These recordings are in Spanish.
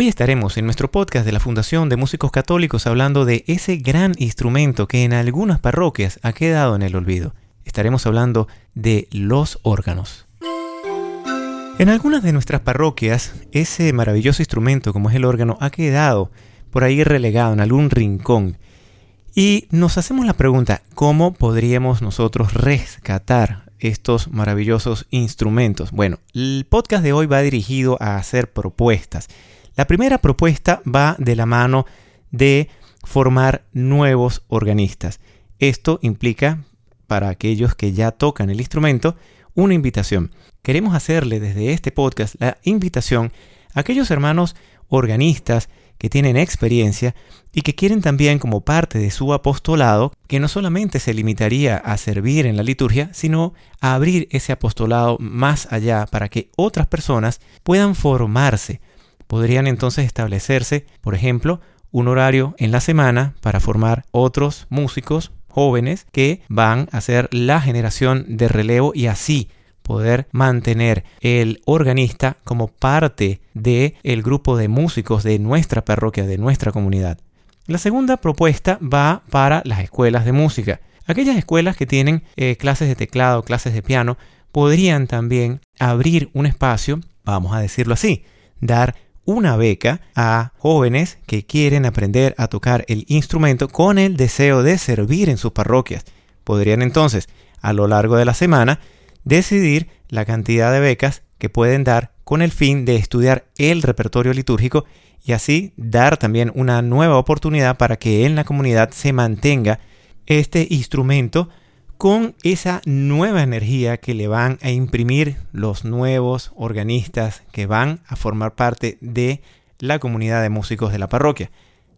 Hoy estaremos en nuestro podcast de la Fundación de Músicos Católicos hablando de ese gran instrumento que en algunas parroquias ha quedado en el olvido. Estaremos hablando de los órganos. En algunas de nuestras parroquias, ese maravilloso instrumento como es el órgano ha quedado por ahí relegado en algún rincón. Y nos hacemos la pregunta, ¿cómo podríamos nosotros rescatar estos maravillosos instrumentos? Bueno, el podcast de hoy va dirigido a hacer propuestas. La primera propuesta va de la mano de formar nuevos organistas. Esto implica, para aquellos que ya tocan el instrumento, una invitación. Queremos hacerle desde este podcast la invitación a aquellos hermanos organistas que tienen experiencia y que quieren también como parte de su apostolado, que no solamente se limitaría a servir en la liturgia, sino a abrir ese apostolado más allá para que otras personas puedan formarse. Podrían entonces establecerse, por ejemplo, un horario en la semana para formar otros músicos jóvenes que van a ser la generación de relevo y así poder mantener el organista como parte del el grupo de músicos de nuestra parroquia, de nuestra comunidad. La segunda propuesta va para las escuelas de música. Aquellas escuelas que tienen eh, clases de teclado, clases de piano, podrían también abrir un espacio, vamos a decirlo así, dar una beca a jóvenes que quieren aprender a tocar el instrumento con el deseo de servir en sus parroquias. Podrían entonces, a lo largo de la semana, decidir la cantidad de becas que pueden dar con el fin de estudiar el repertorio litúrgico y así dar también una nueva oportunidad para que en la comunidad se mantenga este instrumento con esa nueva energía que le van a imprimir los nuevos organistas que van a formar parte de la comunidad de músicos de la parroquia.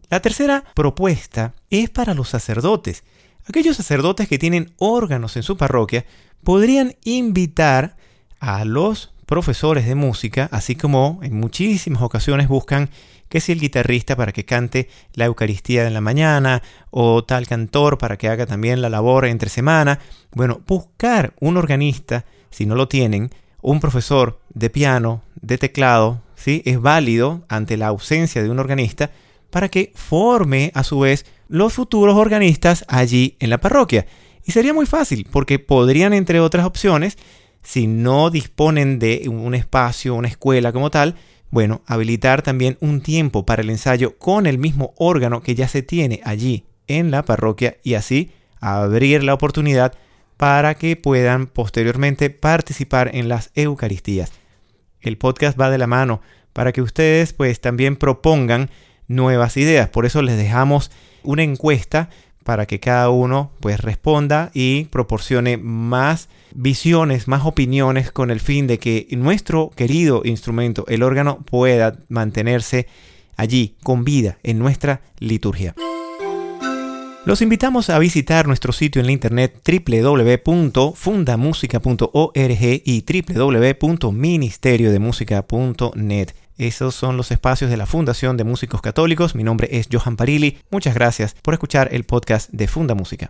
La tercera propuesta es para los sacerdotes. Aquellos sacerdotes que tienen órganos en su parroquia podrían invitar a los profesores de música, así como en muchísimas ocasiones buscan que si el guitarrista para que cante la Eucaristía en la mañana o tal cantor para que haga también la labor entre semana. Bueno, buscar un organista, si no lo tienen, un profesor de piano, de teclado, ¿sí? es válido ante la ausencia de un organista para que forme a su vez los futuros organistas allí en la parroquia. Y sería muy fácil, porque podrían, entre otras opciones, si no disponen de un espacio, una escuela como tal, bueno, habilitar también un tiempo para el ensayo con el mismo órgano que ya se tiene allí en la parroquia y así abrir la oportunidad para que puedan posteriormente participar en las Eucaristías. El podcast va de la mano para que ustedes pues también propongan nuevas ideas. Por eso les dejamos una encuesta para que cada uno pues responda y proporcione más visiones, más opiniones con el fin de que nuestro querido instrumento, el órgano, pueda mantenerse allí con vida en nuestra liturgia. Los invitamos a visitar nuestro sitio en la internet www.fundamusica.org y www.ministeriodemusica.net. Esos son los espacios de la Fundación de Músicos Católicos. Mi nombre es Johan Parili. Muchas gracias por escuchar el podcast de Funda Música.